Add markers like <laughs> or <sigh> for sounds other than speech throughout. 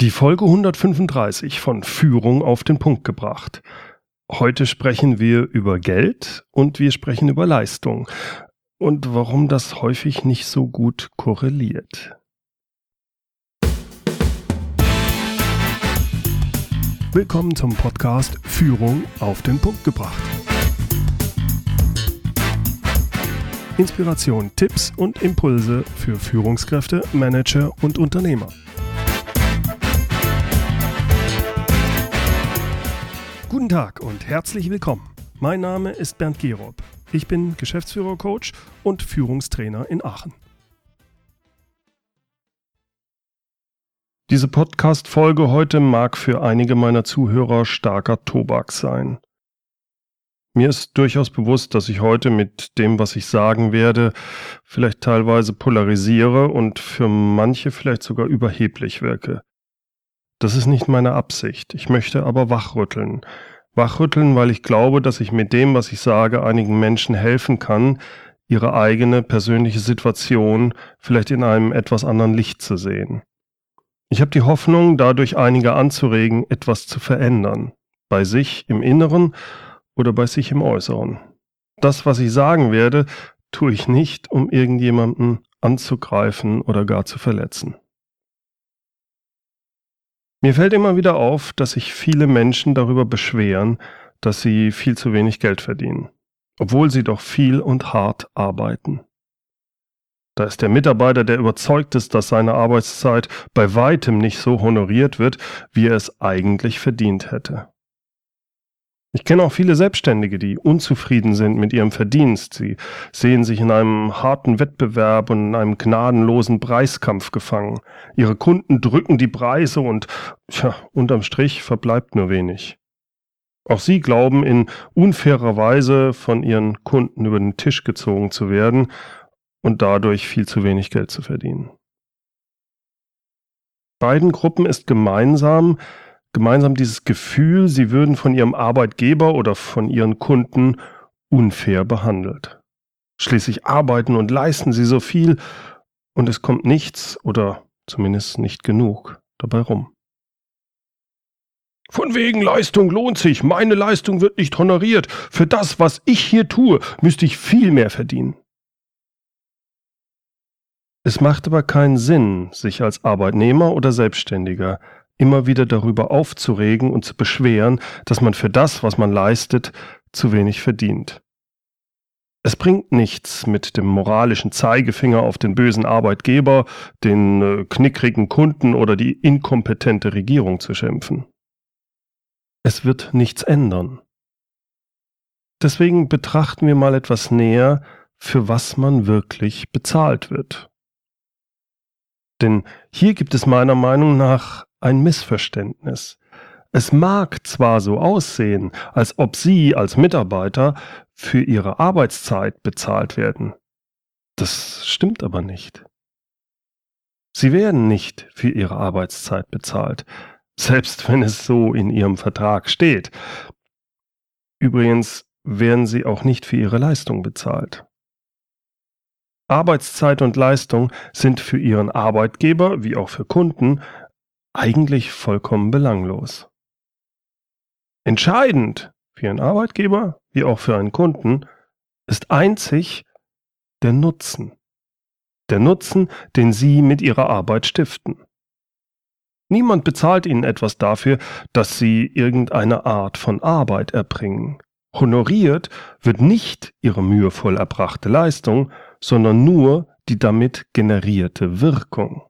Die Folge 135 von Führung auf den Punkt gebracht. Heute sprechen wir über Geld und wir sprechen über Leistung und warum das häufig nicht so gut korreliert. Willkommen zum Podcast Führung auf den Punkt gebracht. Inspiration, Tipps und Impulse für Führungskräfte, Manager und Unternehmer. Guten Tag und herzlich willkommen. Mein Name ist Bernd Gerob. Ich bin Geschäftsführer-Coach und Führungstrainer in Aachen. Diese Podcast-Folge heute mag für einige meiner Zuhörer starker Tobak sein. Mir ist durchaus bewusst, dass ich heute mit dem, was ich sagen werde, vielleicht teilweise polarisiere und für manche vielleicht sogar überheblich wirke. Das ist nicht meine Absicht. Ich möchte aber wachrütteln. Wachrütteln, weil ich glaube, dass ich mit dem, was ich sage, einigen Menschen helfen kann, ihre eigene persönliche Situation vielleicht in einem etwas anderen Licht zu sehen. Ich habe die Hoffnung, dadurch einige anzuregen, etwas zu verändern. Bei sich im Inneren oder bei sich im Äußeren. Das, was ich sagen werde, tue ich nicht, um irgendjemanden anzugreifen oder gar zu verletzen. Mir fällt immer wieder auf, dass sich viele Menschen darüber beschweren, dass sie viel zu wenig Geld verdienen, obwohl sie doch viel und hart arbeiten. Da ist der Mitarbeiter, der überzeugt ist, dass seine Arbeitszeit bei weitem nicht so honoriert wird, wie er es eigentlich verdient hätte. Ich kenne auch viele Selbstständige, die unzufrieden sind mit ihrem Verdienst. Sie sehen sich in einem harten Wettbewerb und in einem gnadenlosen Preiskampf gefangen. Ihre Kunden drücken die Preise und tja, unterm Strich verbleibt nur wenig. Auch sie glauben in unfairer Weise von ihren Kunden über den Tisch gezogen zu werden und dadurch viel zu wenig Geld zu verdienen. Beiden Gruppen ist gemeinsam, gemeinsam dieses Gefühl, sie würden von ihrem Arbeitgeber oder von ihren Kunden unfair behandelt. Schließlich arbeiten und leisten sie so viel und es kommt nichts oder zumindest nicht genug dabei rum. Von wegen Leistung lohnt sich, meine Leistung wird nicht honoriert. Für das, was ich hier tue, müsste ich viel mehr verdienen. Es macht aber keinen Sinn, sich als Arbeitnehmer oder Selbstständiger immer wieder darüber aufzuregen und zu beschweren, dass man für das, was man leistet, zu wenig verdient. Es bringt nichts, mit dem moralischen Zeigefinger auf den bösen Arbeitgeber, den äh, knickrigen Kunden oder die inkompetente Regierung zu schimpfen. Es wird nichts ändern. Deswegen betrachten wir mal etwas näher, für was man wirklich bezahlt wird. Denn hier gibt es meiner Meinung nach ein Missverständnis. Es mag zwar so aussehen, als ob Sie als Mitarbeiter für Ihre Arbeitszeit bezahlt werden. Das stimmt aber nicht. Sie werden nicht für Ihre Arbeitszeit bezahlt, selbst wenn es so in Ihrem Vertrag steht. Übrigens werden Sie auch nicht für Ihre Leistung bezahlt. Arbeitszeit und Leistung sind für Ihren Arbeitgeber wie auch für Kunden eigentlich vollkommen belanglos. Entscheidend für Ihren Arbeitgeber wie auch für einen Kunden ist einzig der Nutzen. Der Nutzen, den Sie mit Ihrer Arbeit stiften. Niemand bezahlt Ihnen etwas dafür, dass Sie irgendeine Art von Arbeit erbringen. Honoriert wird nicht Ihre mühevoll erbrachte Leistung, sondern nur die damit generierte Wirkung.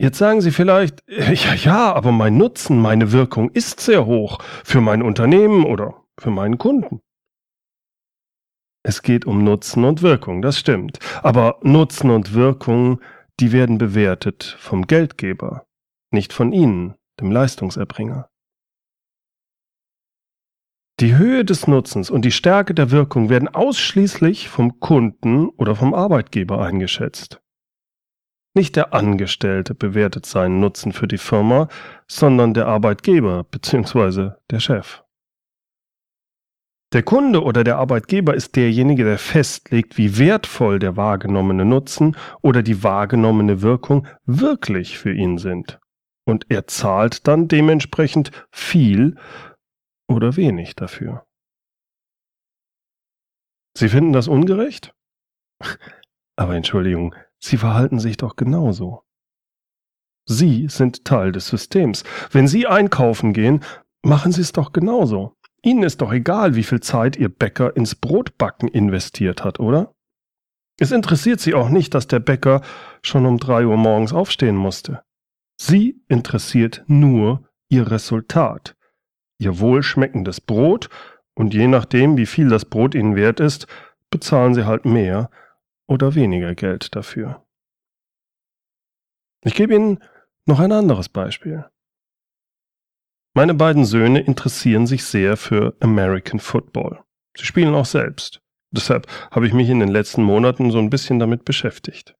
Jetzt sagen Sie vielleicht, ja, ja, aber mein Nutzen, meine Wirkung ist sehr hoch für mein Unternehmen oder für meinen Kunden. Es geht um Nutzen und Wirkung, das stimmt. Aber Nutzen und Wirkung, die werden bewertet vom Geldgeber, nicht von Ihnen, dem Leistungserbringer. Die Höhe des Nutzens und die Stärke der Wirkung werden ausschließlich vom Kunden oder vom Arbeitgeber eingeschätzt. Nicht der Angestellte bewertet seinen Nutzen für die Firma, sondern der Arbeitgeber bzw. der Chef. Der Kunde oder der Arbeitgeber ist derjenige, der festlegt, wie wertvoll der wahrgenommene Nutzen oder die wahrgenommene Wirkung wirklich für ihn sind. Und er zahlt dann dementsprechend viel oder wenig dafür. Sie finden das ungerecht? <laughs> Aber Entschuldigung, Sie verhalten sich doch genauso. Sie sind Teil des Systems. Wenn Sie einkaufen gehen, machen Sie es doch genauso. Ihnen ist doch egal, wie viel Zeit Ihr Bäcker ins Brotbacken investiert hat, oder? Es interessiert Sie auch nicht, dass der Bäcker schon um drei Uhr morgens aufstehen musste. Sie interessiert nur Ihr Resultat, Ihr wohlschmeckendes Brot und je nachdem, wie viel das Brot Ihnen wert ist, bezahlen Sie halt mehr oder weniger Geld dafür. Ich gebe Ihnen noch ein anderes Beispiel. Meine beiden Söhne interessieren sich sehr für American Football. Sie spielen auch selbst. Deshalb habe ich mich in den letzten Monaten so ein bisschen damit beschäftigt.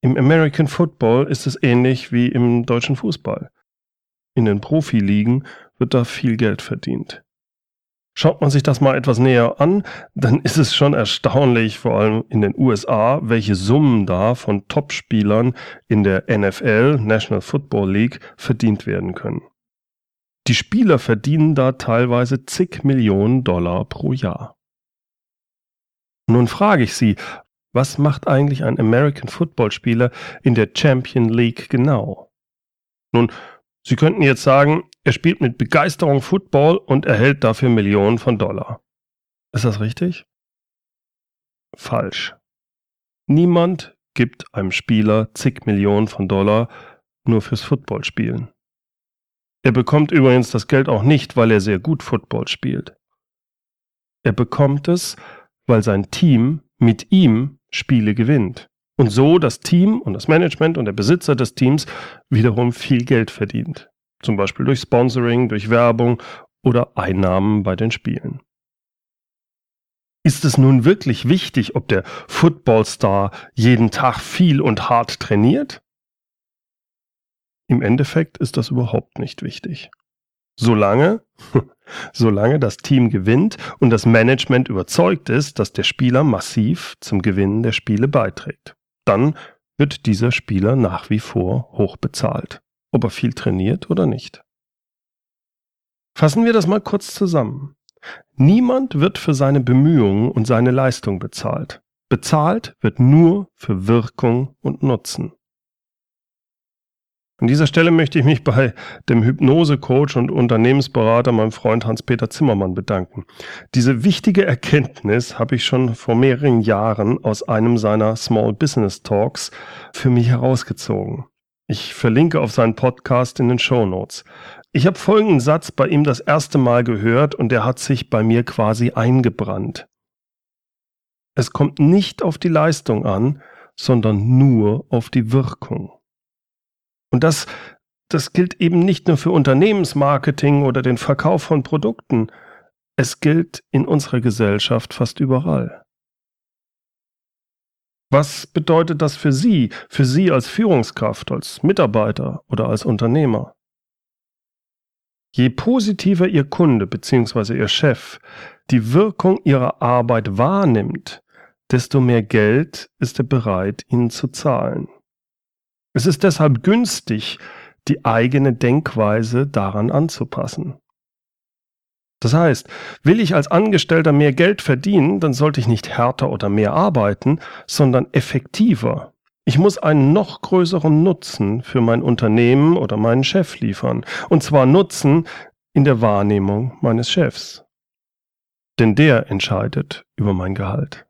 Im American Football ist es ähnlich wie im deutschen Fußball. In den Profiligen wird da viel Geld verdient. Schaut man sich das mal etwas näher an, dann ist es schon erstaunlich, vor allem in den USA, welche Summen da von Topspielern in der NFL, National Football League, verdient werden können. Die Spieler verdienen da teilweise zig Millionen Dollar pro Jahr. Nun frage ich Sie, was macht eigentlich ein American Football Spieler in der Champion League genau? Nun, Sie könnten jetzt sagen, er spielt mit Begeisterung Football und erhält dafür Millionen von Dollar. Ist das richtig? Falsch. Niemand gibt einem Spieler zig Millionen von Dollar nur fürs Footballspielen. Er bekommt übrigens das Geld auch nicht, weil er sehr gut Football spielt. Er bekommt es, weil sein Team mit ihm Spiele gewinnt. Und so das Team und das Management und der Besitzer des Teams wiederum viel Geld verdient. Zum Beispiel durch Sponsoring, durch Werbung oder Einnahmen bei den Spielen. Ist es nun wirklich wichtig, ob der Footballstar jeden Tag viel und hart trainiert? Im Endeffekt ist das überhaupt nicht wichtig. Solange, <laughs> solange das Team gewinnt und das Management überzeugt ist, dass der Spieler massiv zum Gewinnen der Spiele beiträgt. Dann wird dieser Spieler nach wie vor hoch bezahlt, ob er viel trainiert oder nicht. Fassen wir das mal kurz zusammen. Niemand wird für seine Bemühungen und seine Leistung bezahlt. Bezahlt wird nur für Wirkung und Nutzen. An dieser Stelle möchte ich mich bei dem Hypnosecoach und Unternehmensberater, meinem Freund Hans-Peter Zimmermann, bedanken. Diese wichtige Erkenntnis habe ich schon vor mehreren Jahren aus einem seiner Small Business Talks für mich herausgezogen. Ich verlinke auf seinen Podcast in den Show Notes. Ich habe folgenden Satz bei ihm das erste Mal gehört und der hat sich bei mir quasi eingebrannt. Es kommt nicht auf die Leistung an, sondern nur auf die Wirkung. Und das, das gilt eben nicht nur für Unternehmensmarketing oder den Verkauf von Produkten. Es gilt in unserer Gesellschaft fast überall. Was bedeutet das für Sie, für Sie als Führungskraft, als Mitarbeiter oder als Unternehmer? Je positiver Ihr Kunde bzw. Ihr Chef die Wirkung Ihrer Arbeit wahrnimmt, desto mehr Geld ist er bereit, Ihnen zu zahlen. Es ist deshalb günstig, die eigene Denkweise daran anzupassen. Das heißt, will ich als Angestellter mehr Geld verdienen, dann sollte ich nicht härter oder mehr arbeiten, sondern effektiver. Ich muss einen noch größeren Nutzen für mein Unternehmen oder meinen Chef liefern. Und zwar Nutzen in der Wahrnehmung meines Chefs. Denn der entscheidet über mein Gehalt.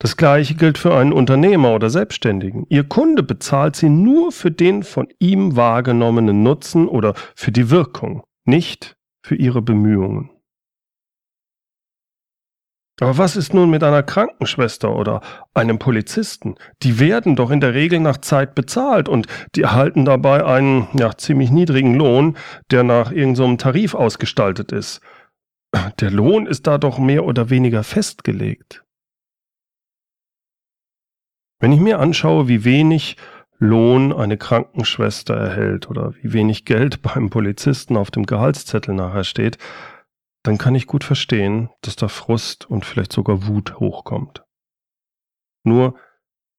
Das gleiche gilt für einen Unternehmer oder Selbstständigen. Ihr Kunde bezahlt Sie nur für den von ihm wahrgenommenen Nutzen oder für die Wirkung, nicht für Ihre Bemühungen. Aber was ist nun mit einer Krankenschwester oder einem Polizisten? Die werden doch in der Regel nach Zeit bezahlt und die erhalten dabei einen ja, ziemlich niedrigen Lohn, der nach irgendeinem so Tarif ausgestaltet ist. Der Lohn ist da doch mehr oder weniger festgelegt. Wenn ich mir anschaue, wie wenig Lohn eine Krankenschwester erhält oder wie wenig Geld <laughs> beim Polizisten auf dem Gehaltszettel nachher steht, dann kann ich gut verstehen, dass da Frust und vielleicht sogar Wut hochkommt. Nur,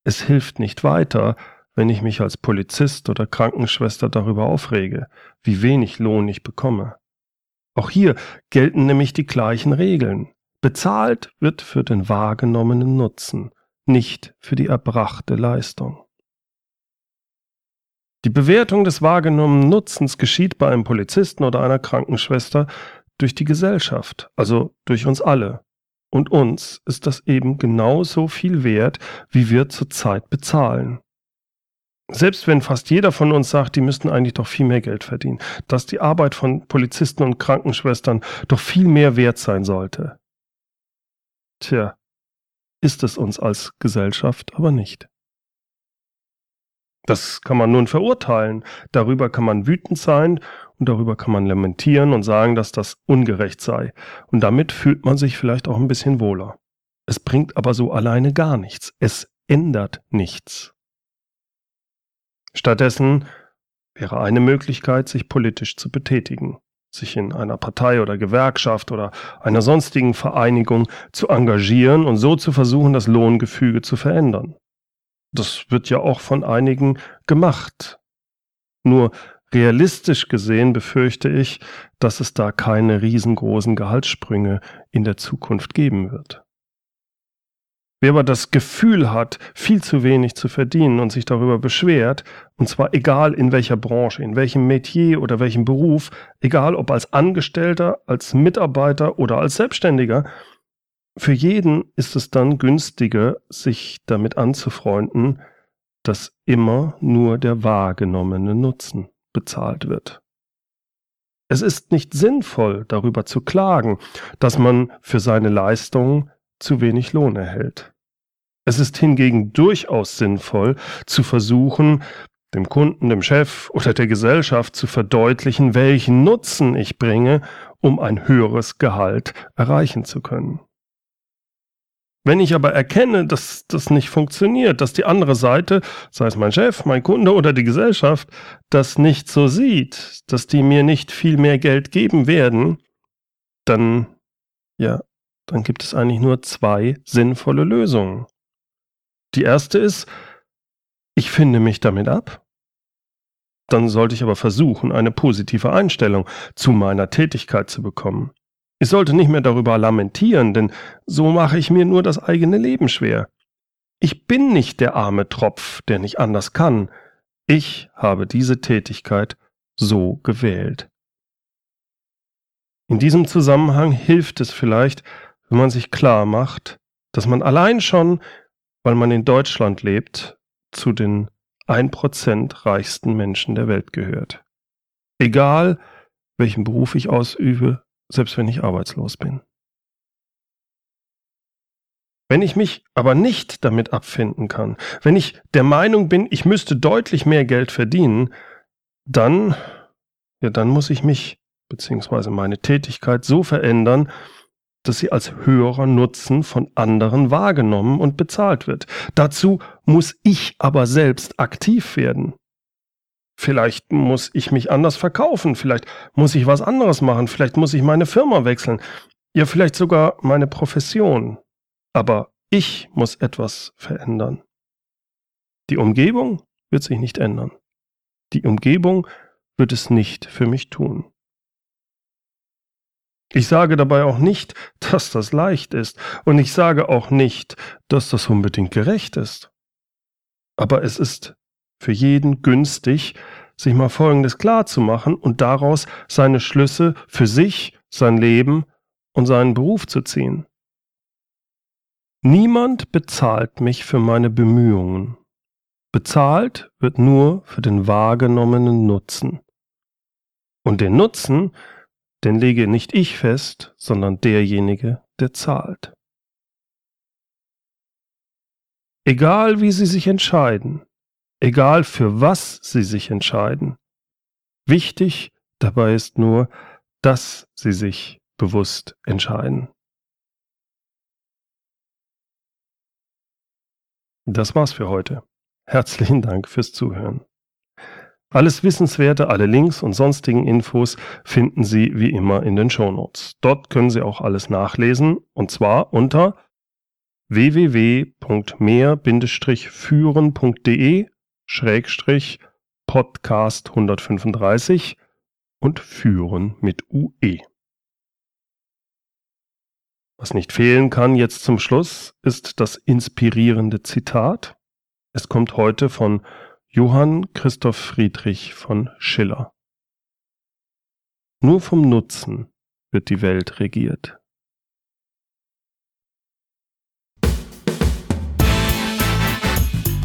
es hilft nicht weiter, wenn ich mich als Polizist oder Krankenschwester darüber aufrege, wie wenig Lohn ich bekomme. Auch hier gelten nämlich die gleichen Regeln. Bezahlt wird für den wahrgenommenen Nutzen, nicht für die erbrachte Leistung. Die Bewertung des wahrgenommenen Nutzens geschieht bei einem Polizisten oder einer Krankenschwester durch die Gesellschaft, also durch uns alle. Und uns ist das eben genauso viel wert, wie wir zurzeit bezahlen. Selbst wenn fast jeder von uns sagt, die müssten eigentlich doch viel mehr Geld verdienen, dass die Arbeit von Polizisten und Krankenschwestern doch viel mehr wert sein sollte. Tja, ist es uns als Gesellschaft aber nicht. Das kann man nun verurteilen, darüber kann man wütend sein und darüber kann man lamentieren und sagen, dass das ungerecht sei. Und damit fühlt man sich vielleicht auch ein bisschen wohler. Es bringt aber so alleine gar nichts. Es ändert nichts. Stattdessen wäre eine Möglichkeit, sich politisch zu betätigen, sich in einer Partei oder Gewerkschaft oder einer sonstigen Vereinigung zu engagieren und so zu versuchen, das Lohngefüge zu verändern. Das wird ja auch von einigen gemacht. Nur realistisch gesehen befürchte ich, dass es da keine riesengroßen Gehaltssprünge in der Zukunft geben wird. Wer aber das Gefühl hat, viel zu wenig zu verdienen und sich darüber beschwert, und zwar egal in welcher Branche, in welchem Metier oder welchem Beruf, egal ob als Angestellter, als Mitarbeiter oder als Selbstständiger, für jeden ist es dann günstiger, sich damit anzufreunden, dass immer nur der wahrgenommene Nutzen bezahlt wird. Es ist nicht sinnvoll, darüber zu klagen, dass man für seine Leistung zu wenig Lohn erhält. Es ist hingegen durchaus sinnvoll, zu versuchen, dem Kunden, dem Chef oder der Gesellschaft zu verdeutlichen, welchen Nutzen ich bringe, um ein höheres Gehalt erreichen zu können. Wenn ich aber erkenne, dass das nicht funktioniert, dass die andere Seite, sei es mein Chef, mein Kunde oder die Gesellschaft, das nicht so sieht, dass die mir nicht viel mehr Geld geben werden, dann, ja, dann gibt es eigentlich nur zwei sinnvolle Lösungen. Die erste ist, ich finde mich damit ab. Dann sollte ich aber versuchen, eine positive Einstellung zu meiner Tätigkeit zu bekommen. Ich sollte nicht mehr darüber lamentieren, denn so mache ich mir nur das eigene Leben schwer. Ich bin nicht der arme Tropf, der nicht anders kann. Ich habe diese Tätigkeit so gewählt. In diesem Zusammenhang hilft es vielleicht, wenn man sich klar macht, dass man allein schon, weil man in Deutschland lebt, zu den 1% reichsten Menschen der Welt gehört. Egal, welchen Beruf ich ausübe, selbst wenn ich arbeitslos bin. Wenn ich mich aber nicht damit abfinden kann, wenn ich der Meinung bin, ich müsste deutlich mehr Geld verdienen, dann, ja, dann muss ich mich bzw. meine Tätigkeit so verändern, dass sie als höherer Nutzen von anderen wahrgenommen und bezahlt wird. Dazu muss ich aber selbst aktiv werden. Vielleicht muss ich mich anders verkaufen, vielleicht muss ich was anderes machen, vielleicht muss ich meine Firma wechseln, ja vielleicht sogar meine Profession. Aber ich muss etwas verändern. Die Umgebung wird sich nicht ändern. Die Umgebung wird es nicht für mich tun. Ich sage dabei auch nicht, dass das leicht ist, und ich sage auch nicht, dass das unbedingt gerecht ist. Aber es ist für jeden günstig, sich mal Folgendes klar zu machen und daraus seine Schlüsse für sich, sein Leben und seinen Beruf zu ziehen. Niemand bezahlt mich für meine Bemühungen. Bezahlt wird nur für den wahrgenommenen Nutzen. Und den Nutzen, den lege nicht ich fest, sondern derjenige, der zahlt. Egal wie Sie sich entscheiden, egal für was sie sich entscheiden. Wichtig dabei ist nur, dass sie sich bewusst entscheiden. Das war's für heute. Herzlichen Dank fürs Zuhören. Alles Wissenswerte, alle Links und sonstigen Infos finden Sie wie immer in den Shownotes. Dort können Sie auch alles nachlesen und zwar unter www.mehr-führen.de Schrägstrich Podcast 135 und Führen mit UE. Was nicht fehlen kann jetzt zum Schluss, ist das inspirierende Zitat. Es kommt heute von Johann Christoph Friedrich von Schiller. Nur vom Nutzen wird die Welt regiert.